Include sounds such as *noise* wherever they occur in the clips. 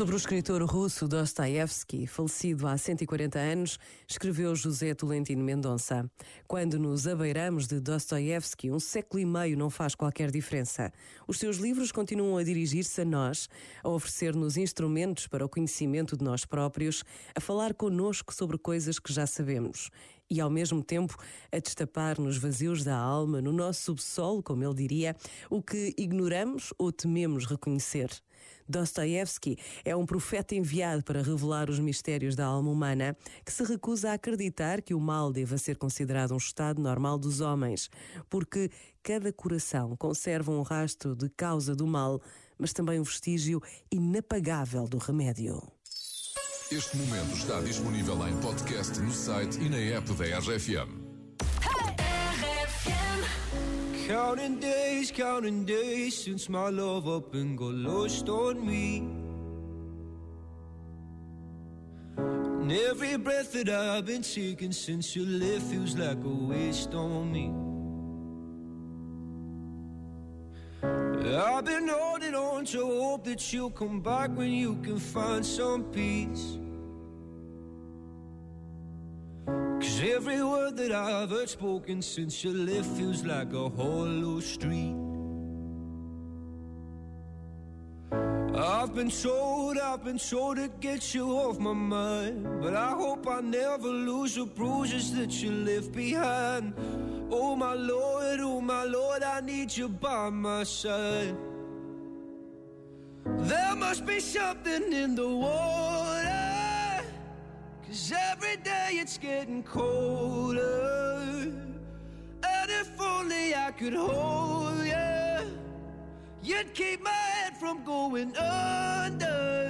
Sobre o escritor russo Dostoevsky, falecido há 140 anos, escreveu José Tolentino Mendonça. Quando nos abeiramos de Dostoevsky, um século e meio não faz qualquer diferença. Os seus livros continuam a dirigir-se a nós, a oferecer-nos instrumentos para o conhecimento de nós próprios, a falar conosco sobre coisas que já sabemos e, ao mesmo tempo, a destapar nos vazios da alma, no nosso subsolo, como ele diria, o que ignoramos ou tememos reconhecer. Dostoevsky é um profeta enviado para revelar os mistérios da alma humana que se recusa a acreditar que o mal deva ser considerado um estado normal dos homens, porque cada coração conserva um rastro de causa do mal, mas também um vestígio inapagável do remédio. Este momento está disponível em podcast no site e na app da RFM. Counting days, counting days since my love up and got lost on me. And every breath that I've been taking since you left feels like a waste on me. I've been holding on to hope that you'll come back when you can find some peace. Cause every word that I've heard spoken since you left feels like a hollow street. I've been told, I've been told to get you off my mind. But I hope I never lose the bruises that you left behind. Oh my Lord, oh my Lord, I need you by my side. There must be something in the water. Cause every day it's getting colder. And if only I could hold you, you'd keep my head from going under.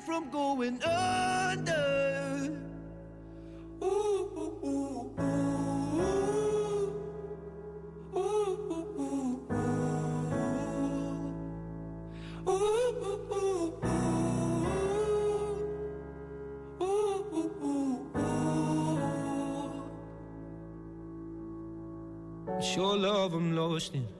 head from going under. Ooh, ooh, ooh, ooh. Ooh, ooh, ooh. Ooh, ooh, ooh. Your love I'm lost in.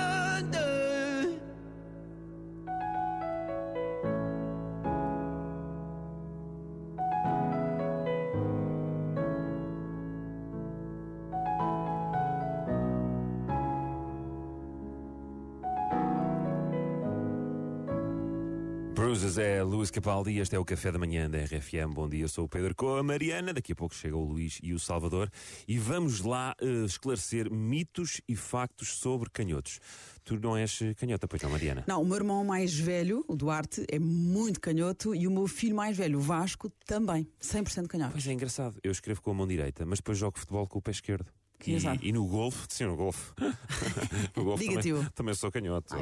Bruises é Luís Capaldi, este é o Café da Manhã da RFM. Bom dia, sou o Pedro com a Mariana. Daqui a pouco chega o Luís e o Salvador e vamos lá uh, esclarecer mitos e factos sobre canhotos. Tu não és canhota, pois não, Mariana? Não, o meu irmão mais velho, o Duarte, é muito canhoto e o meu filho mais velho, o Vasco, também, 100% canhoto. Pois é engraçado, eu escrevo com a mão direita, mas depois jogo futebol com o pé esquerdo. E, e no golfe, sim, no golfe. *laughs* no golfe Diga, também, também sou canhoto.